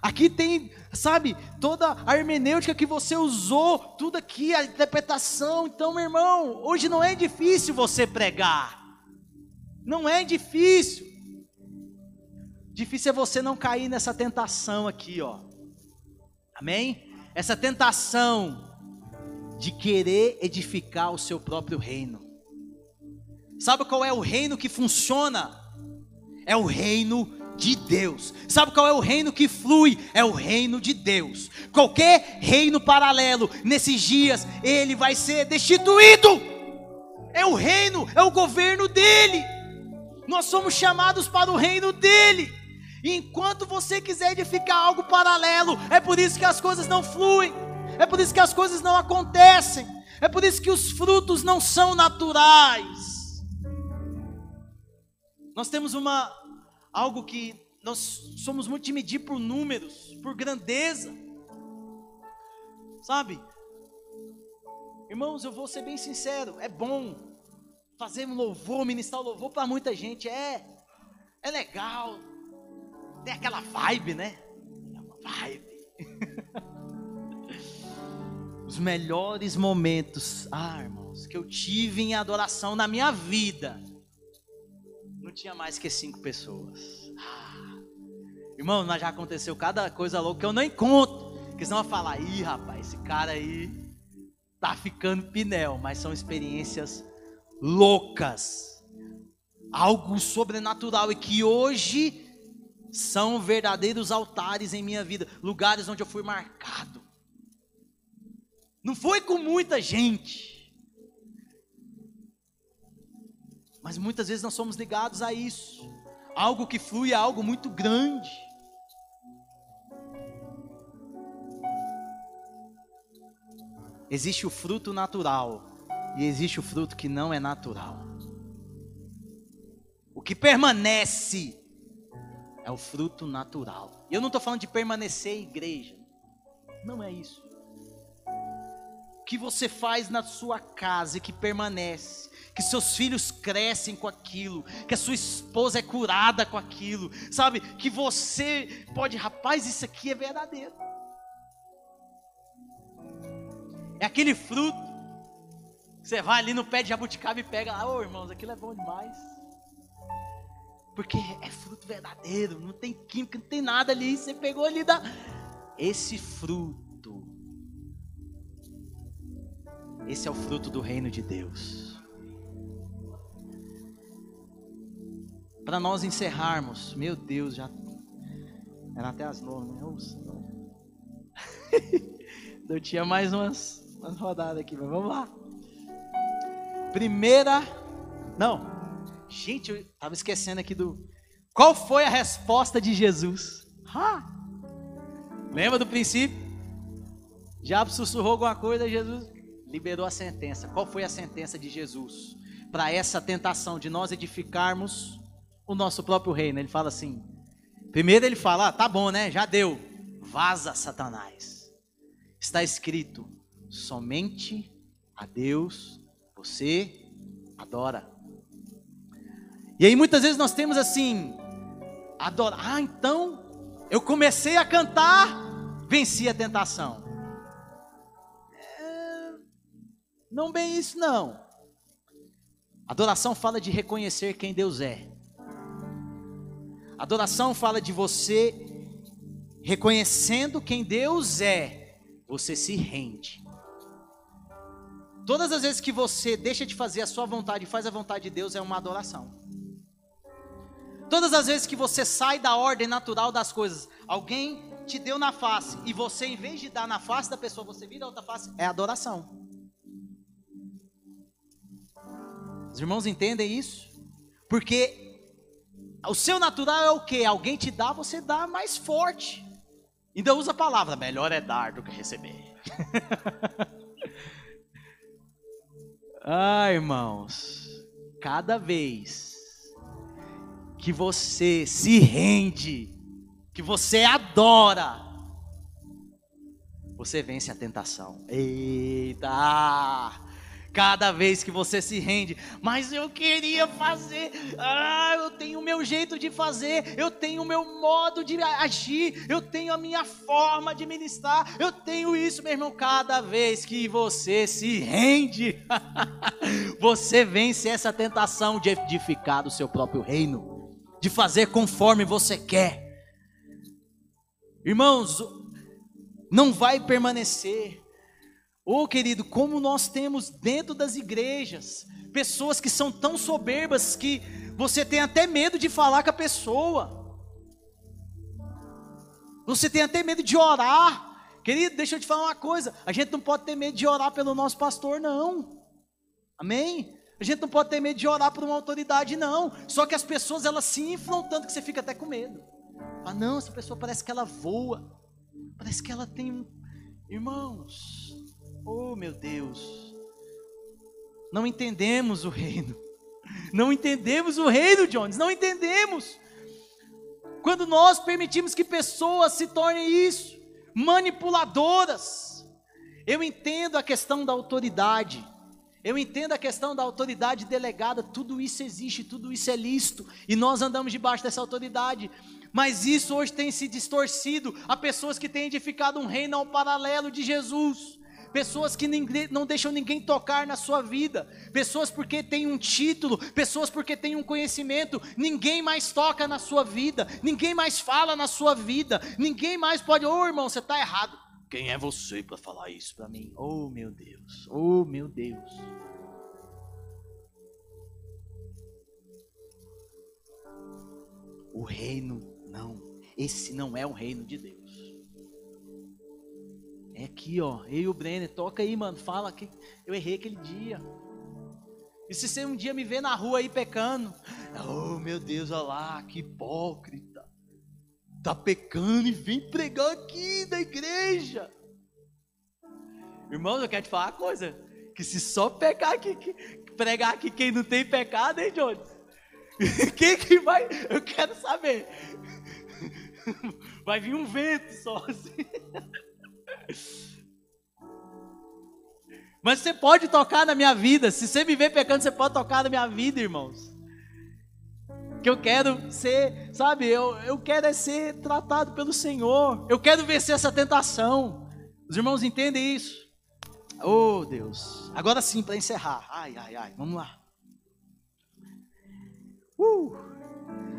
Aqui tem, sabe, toda a hermenêutica que você usou, tudo aqui, a interpretação. Então, meu irmão, hoje não é difícil você pregar. Não é difícil. Difícil é você não cair nessa tentação aqui, ó. Amém? Essa tentação de querer edificar o seu próprio reino. Sabe qual é o reino que funciona? É o reino de Deus. Sabe qual é o reino que flui? É o reino de Deus. Qualquer reino paralelo nesses dias, ele vai ser destituído. É o reino, é o governo dele. Nós somos chamados para o reino dele. E enquanto você quiser edificar algo paralelo, é por isso que as coisas não fluem, é por isso que as coisas não acontecem, é por isso que os frutos não são naturais. Nós temos uma algo que nós somos muito de medir por números, por grandeza. Sabe? Irmãos, eu vou ser bem sincero, é bom fazer um louvor, ministrar louvor para muita gente, é é legal, tem aquela vibe, né? É vibe. Os melhores momentos, ah, irmãos, que eu tive em adoração na minha vida, não tinha mais que cinco pessoas. Ah, irmão, já aconteceu cada coisa louca que eu nem conto. Porque senão eu falar, ih, rapaz, esse cara aí tá ficando pinel, mas são experiências loucas, algo sobrenatural e que hoje são verdadeiros altares em minha vida, lugares onde eu fui marcado. Não foi com muita gente, mas muitas vezes nós somos ligados a isso. Algo que flui é algo muito grande. Existe o fruto natural e existe o fruto que não é natural. O que permanece é o fruto natural. Eu não estou falando de permanecer igreja. Não é isso. que você faz na sua casa e que permanece, que seus filhos crescem com aquilo, que a sua esposa é curada com aquilo, sabe? Que você pode, rapaz, isso aqui é verdadeiro. É aquele fruto. Você vai ali no pé de jabuticaba e pega lá, ô oh, irmãos, aquilo é bom demais. Porque é fruto verdadeiro, não tem química, não tem nada ali. Você pegou ali da. Esse fruto. Esse é o fruto do reino de Deus. Para nós encerrarmos, meu Deus, já. Era até as nove, né? Eu tinha mais umas umas rodadas aqui, mas vamos lá. Primeira. Não. Gente, eu estava esquecendo aqui do. Qual foi a resposta de Jesus? Ha! Lembra do princípio? Diabo sussurrou alguma coisa, Jesus liberou a sentença. Qual foi a sentença de Jesus? Para essa tentação de nós edificarmos o nosso próprio reino. Ele fala assim: primeiro ele fala, ah, tá bom, né? Já deu. Vaza, Satanás. Está escrito: somente a Deus você adora. E aí muitas vezes nós temos assim, adorar, ah, então eu comecei a cantar, venci a tentação. É, não bem isso não. Adoração fala de reconhecer quem Deus é. Adoração fala de você reconhecendo quem Deus é, você se rende. Todas as vezes que você deixa de fazer a sua vontade e faz a vontade de Deus, é uma adoração. Todas as vezes que você sai da ordem natural das coisas, alguém te deu na face e você, em vez de dar na face da pessoa, você vira outra face, é adoração. Os irmãos entendem isso? Porque o seu natural é o que? Alguém te dá, você dá mais forte. Ainda usa a palavra, melhor é dar do que receber. Ah, irmãos, cada vez que você se rende, que você adora, você vence a tentação. Eita! Cada vez que você se rende, mas eu queria fazer, ah, eu tenho o meu jeito de fazer, eu tenho o meu modo de agir, eu tenho a minha forma de ministrar, eu tenho isso, meu irmão. Cada vez que você se rende, você vence essa tentação de edificar o seu próprio reino, de fazer conforme você quer. Irmãos, não vai permanecer Oh, querido, como nós temos dentro das igrejas pessoas que são tão soberbas que você tem até medo de falar com a pessoa. Você tem até medo de orar. Querido, deixa eu te falar uma coisa: a gente não pode ter medo de orar pelo nosso pastor, não. Amém? A gente não pode ter medo de orar por uma autoridade, não. Só que as pessoas elas se inflam tanto que você fica até com medo. Ah, não, essa pessoa parece que ela voa. Parece que ela tem. Irmãos, Oh, meu Deus. Não entendemos o reino. Não entendemos o reino, Jones. Não entendemos. Quando nós permitimos que pessoas se tornem isso, manipuladoras. Eu entendo a questão da autoridade. Eu entendo a questão da autoridade delegada, tudo isso existe, tudo isso é lícito, e nós andamos debaixo dessa autoridade. Mas isso hoje tem se distorcido a pessoas que têm edificado um reino ao paralelo de Jesus pessoas que não deixam ninguém tocar na sua vida, pessoas porque têm um título, pessoas porque têm um conhecimento, ninguém mais toca na sua vida, ninguém mais fala na sua vida, ninguém mais pode, ô oh, irmão, você está errado. Quem é você para falar isso para mim? Oh meu Deus, oh meu Deus. O reino não, esse não é o reino de Deus. É aqui, ó. Eu e o Brenner, toca aí, mano. Fala que eu errei aquele dia. E se você um dia me ver na rua aí pecando, oh meu Deus, olha lá, que hipócrita. Tá pecando e vem pregar aqui na igreja. Irmãos, eu quero te falar uma coisa. Que se só pegar aqui, que, pregar aqui quem não tem pecado, hein, Jones? Quem que vai? Eu quero saber. Vai vir um vento só assim. Mas você pode tocar na minha vida. Se você viver pecando, você pode tocar na minha vida, irmãos. Que eu quero ser, sabe, eu, eu quero é ser tratado pelo Senhor. Eu quero vencer essa tentação. Os irmãos entendem isso? Oh, Deus. Agora sim, para encerrar. Ai, ai, ai. Vamos lá. Uh.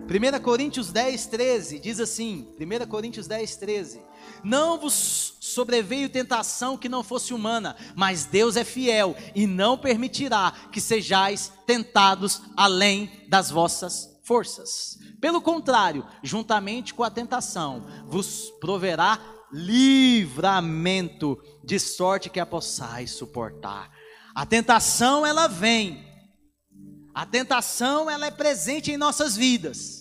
1 Coríntios 10, 13 diz assim: 1 Coríntios 10, 13: Não vos sobreveio tentação que não fosse humana, mas Deus é fiel e não permitirá que sejais tentados além das vossas forças. Pelo contrário, juntamente com a tentação, vos proverá livramento, de sorte que a possais suportar. A tentação ela vem. A tentação ela é presente em nossas vidas.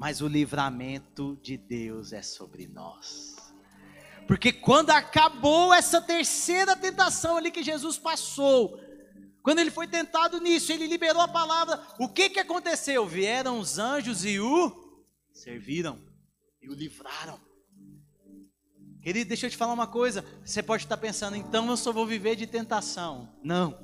Mas o livramento de Deus é sobre nós. Porque quando acabou essa terceira tentação ali que Jesus passou, quando ele foi tentado nisso, ele liberou a palavra. O que que aconteceu? Vieram os anjos e o serviram e o livraram. Querido, deixa eu te falar uma coisa. Você pode estar pensando, então eu só vou viver de tentação. Não.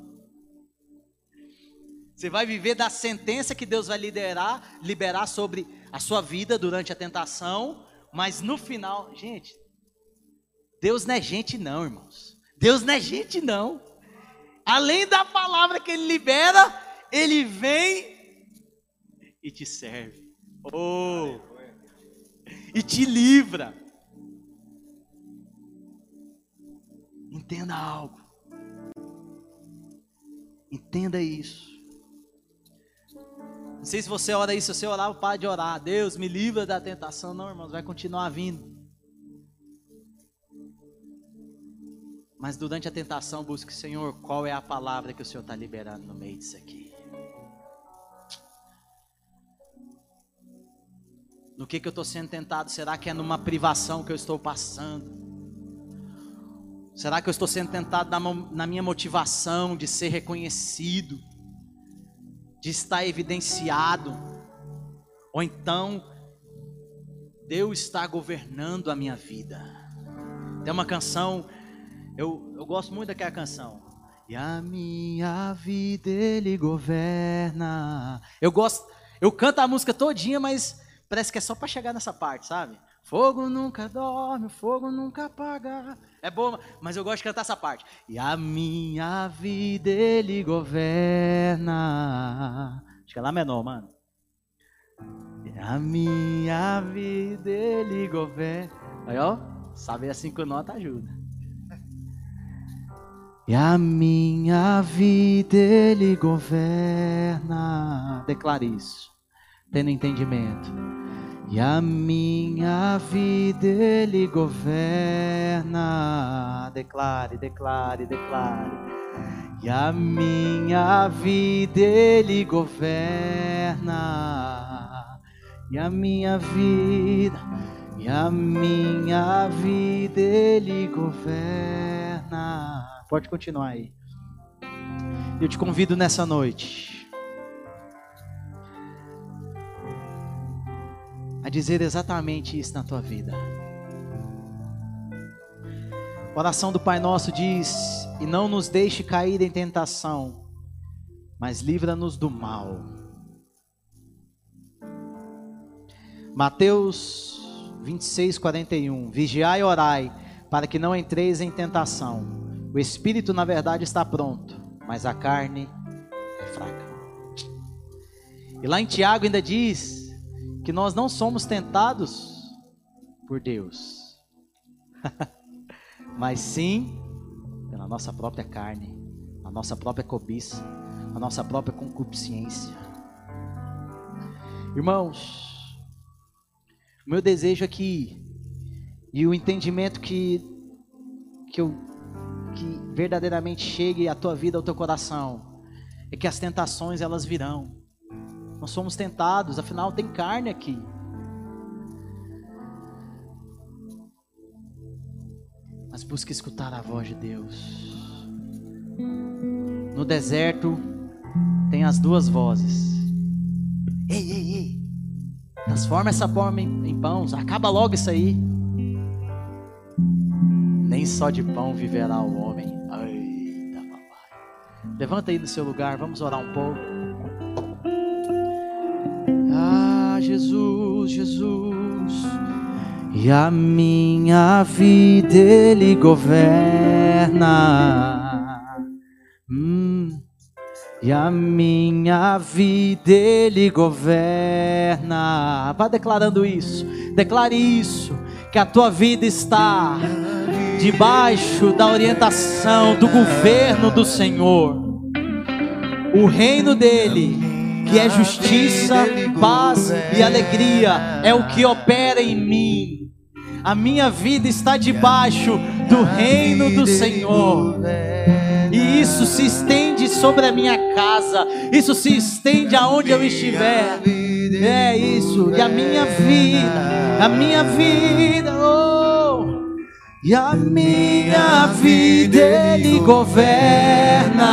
Você vai viver da sentença que Deus vai liderar, liberar sobre a sua vida durante a tentação, mas no final, gente, Deus não é gente não, irmãos. Deus não é gente não. Além da palavra que ele libera, ele vem e te serve. Oh! E te livra. Entenda algo. Entenda isso. Não sei se você ora isso, se você orar, para de orar. Deus me livra da tentação. Não, irmãos, vai continuar vindo. Mas durante a tentação, busque, Senhor, qual é a palavra que o Senhor está liberando no meio disso aqui. No que, que eu estou sendo tentado? Será que é numa privação que eu estou passando? Será que eu estou sendo tentado na, na minha motivação de ser reconhecido, de estar evidenciado? Ou então, Deus está governando a minha vida? Tem uma canção eu, eu gosto muito daquela canção. E a minha vida ele governa. Eu gosto, eu canto a música todinha, mas parece que é só para chegar nessa parte, sabe? Fogo nunca dorme, fogo nunca apaga. É bom, mas eu gosto de cantar essa parte. E a minha vida ele governa. Acho que é lá menor, mano. E a minha vida ele governa. Aí, ó, saber assim com nota ajuda. E a minha vida ele governa. Declare isso, tendo entendimento. E a minha vida ele governa. Declare, declare, declare. E a minha vida ele governa. E a minha vida, e a minha vida ele governa. Pode continuar aí. Eu te convido nessa noite dizer exatamente isso na tua vida. A oração do Pai Nosso diz: E não nos deixe cair em tentação, mas livra-nos do mal. Mateus 26, 41. Vigiai e orai, para que não entreis em tentação. O espírito, na verdade, está pronto, mas a carne é fraca. E lá em Tiago ainda diz que nós não somos tentados por Deus, mas sim pela nossa própria carne, a nossa própria cobiça, a nossa própria concupiscência. Irmãos, o meu desejo aqui e o entendimento que, que eu que verdadeiramente chegue à tua vida, ao teu coração, é que as tentações elas virão. Nós somos tentados, afinal tem carne aqui. Mas busque escutar a voz de Deus. No deserto tem as duas vozes. Ei, ei, ei. Transforma essa forma em, em pães. Acaba logo isso aí nem só de pão viverá o homem. Eita. Levanta aí do seu lugar, vamos orar um pouco. Jesus, Jesus. E a minha vida Ele governa. Hum. E a minha vida Ele governa. Vá declarando isso. Declare isso. Que a tua vida está debaixo da orientação do governo do Senhor. O reino dele, que é justiça, paz e alegria, é o que opera em mim. A minha vida está debaixo do reino do Senhor. E isso se estende sobre a minha casa, isso se estende aonde eu estiver. É isso, e a minha vida, a minha vida, oh, e a minha vida Ele governa.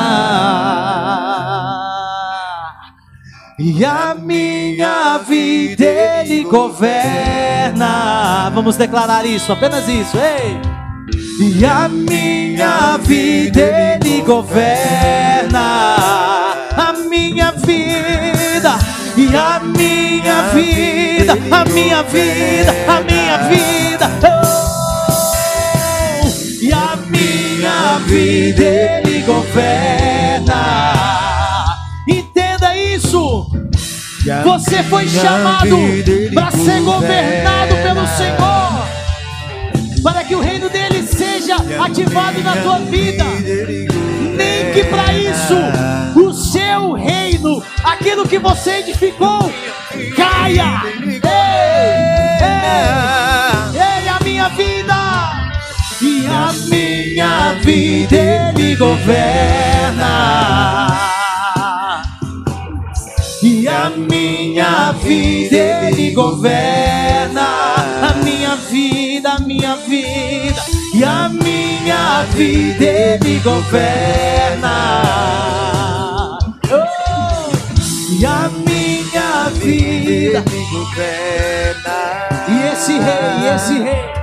E a minha vida Ele governa. Vamos declarar isso, apenas isso. Ei! E a minha vida Ele governa. A minha vida. E a minha vida. A minha vida. A minha vida. Oh! E a minha vida Ele governa Você foi chamado para ser governado pelo Senhor, para que o reino dele seja ativado na tua vida. Nem que para isso o seu reino, aquilo que você edificou, caia. Ei, ei, ei, a minha vida e a minha vida ele governa vida Ele governa. A minha vida, a minha vida. E a minha vida Ele governa. Oh, e a minha vida Ele governa. E esse rei, esse rei.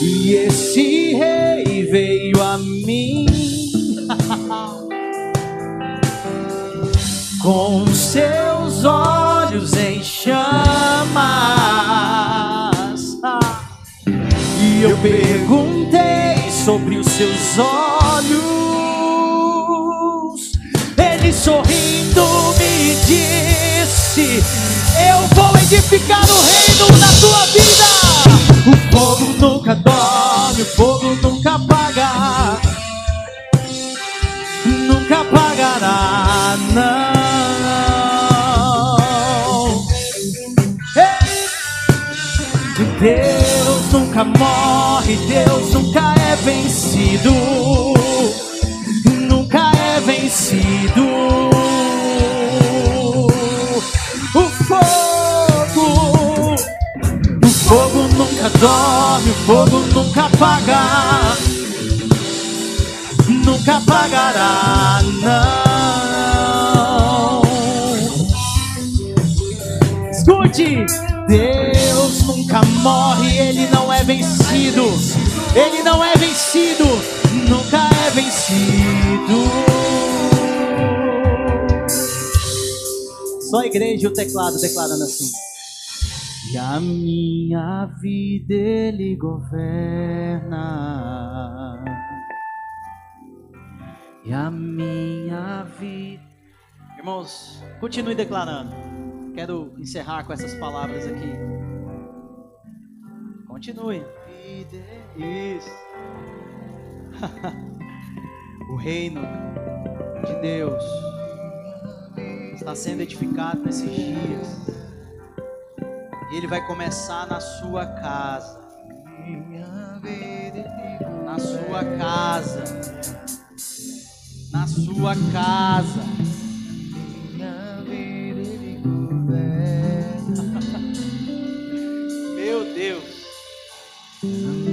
E esse rei veio a mim. com seus olhos em chamas. E eu perguntei sobre os seus olhos. Ele sorrindo me disse: Eu vou edificar o reino na tua vida. O fogo nunca dorme, o fogo nunca apaga. Nunca apagará, não. Deus nunca morre, Deus nunca é vencido, nunca é vencido. O fogo, o fogo nunca dorme, o fogo nunca apaga, nunca apagará, não. Escute, Deus nunca morre, ele não é vencido. Ele não é vencido, nunca é vencido. Só a igreja e o teclado declarando assim. E a minha vida ele governa. E a minha vida. Irmãos, continue declarando. Quero encerrar com essas palavras aqui. Continue. Isso. o reino de Deus está sendo edificado nesses dias. E ele vai começar na sua casa. Na sua casa. Na sua casa.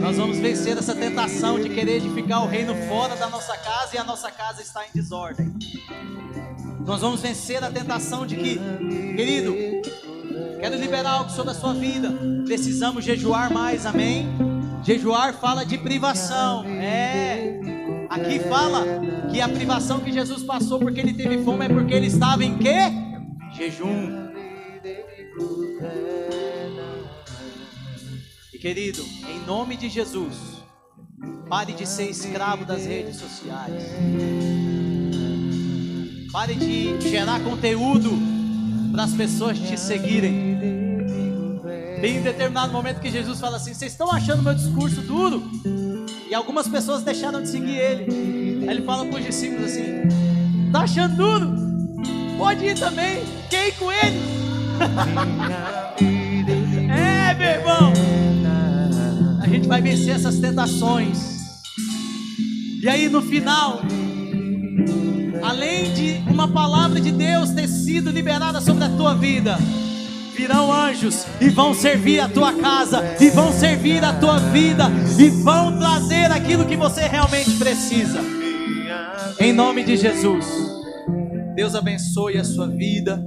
Nós vamos vencer essa tentação de querer edificar o reino fora da nossa casa e a nossa casa está em desordem. Nós vamos vencer a tentação de que, querido, quero liberar algo sobre a sua vida. Precisamos jejuar mais, amém? Jejuar fala de privação, é. Aqui fala que a privação que Jesus passou porque ele teve fome é porque ele estava em quê? Jejum. E querido, nome de Jesus, pare de ser escravo das redes sociais. Pare de gerar conteúdo para as pessoas te seguirem. Tem um determinado momento que Jesus fala assim: Vocês estão achando meu discurso duro? E algumas pessoas deixaram de seguir ele. Aí ele fala para os discípulos assim: Tá achando duro? Pode ir também, quem com ele? é, meu irmão. Gente vai vencer essas tentações. E aí no final, além de uma palavra de Deus ter sido liberada sobre a tua vida, virão anjos e vão servir a tua casa, e vão servir a tua vida, e vão trazer aquilo que você realmente precisa. Em nome de Jesus. Deus abençoe a sua vida.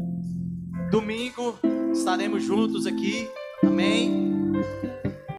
Domingo estaremos juntos aqui.